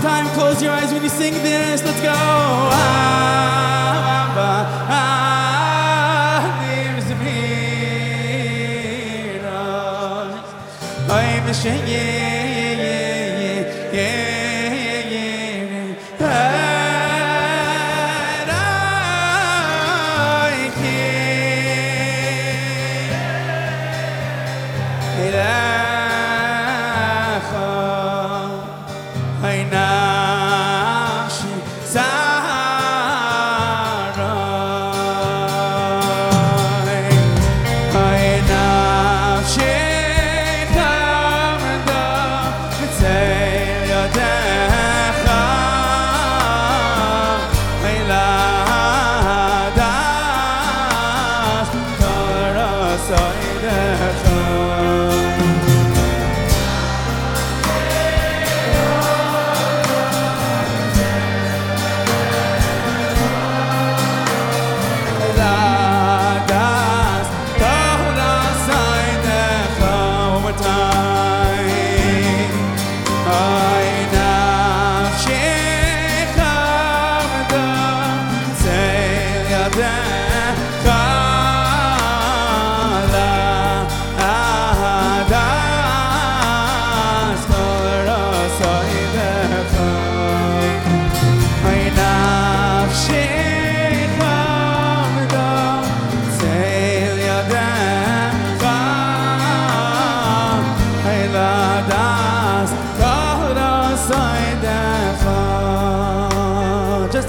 time, close your eyes when you sing this. Let's go. Ah, ah, a lives in. I'm a shame. Yeah, yeah, yeah. Yeah.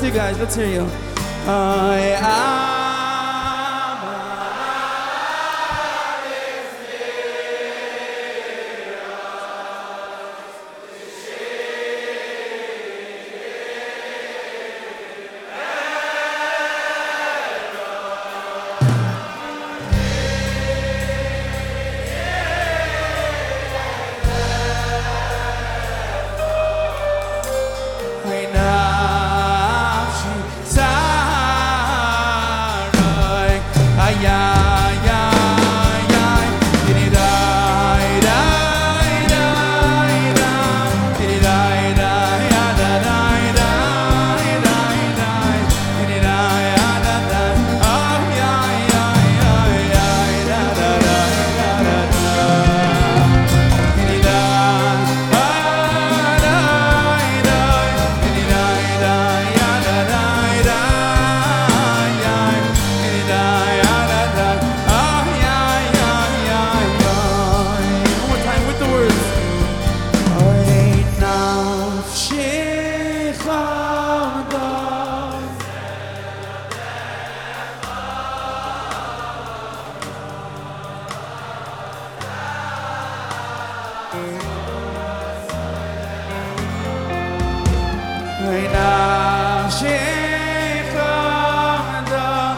you guys. Let's hear you. Uh, Ein Schicht kommt da.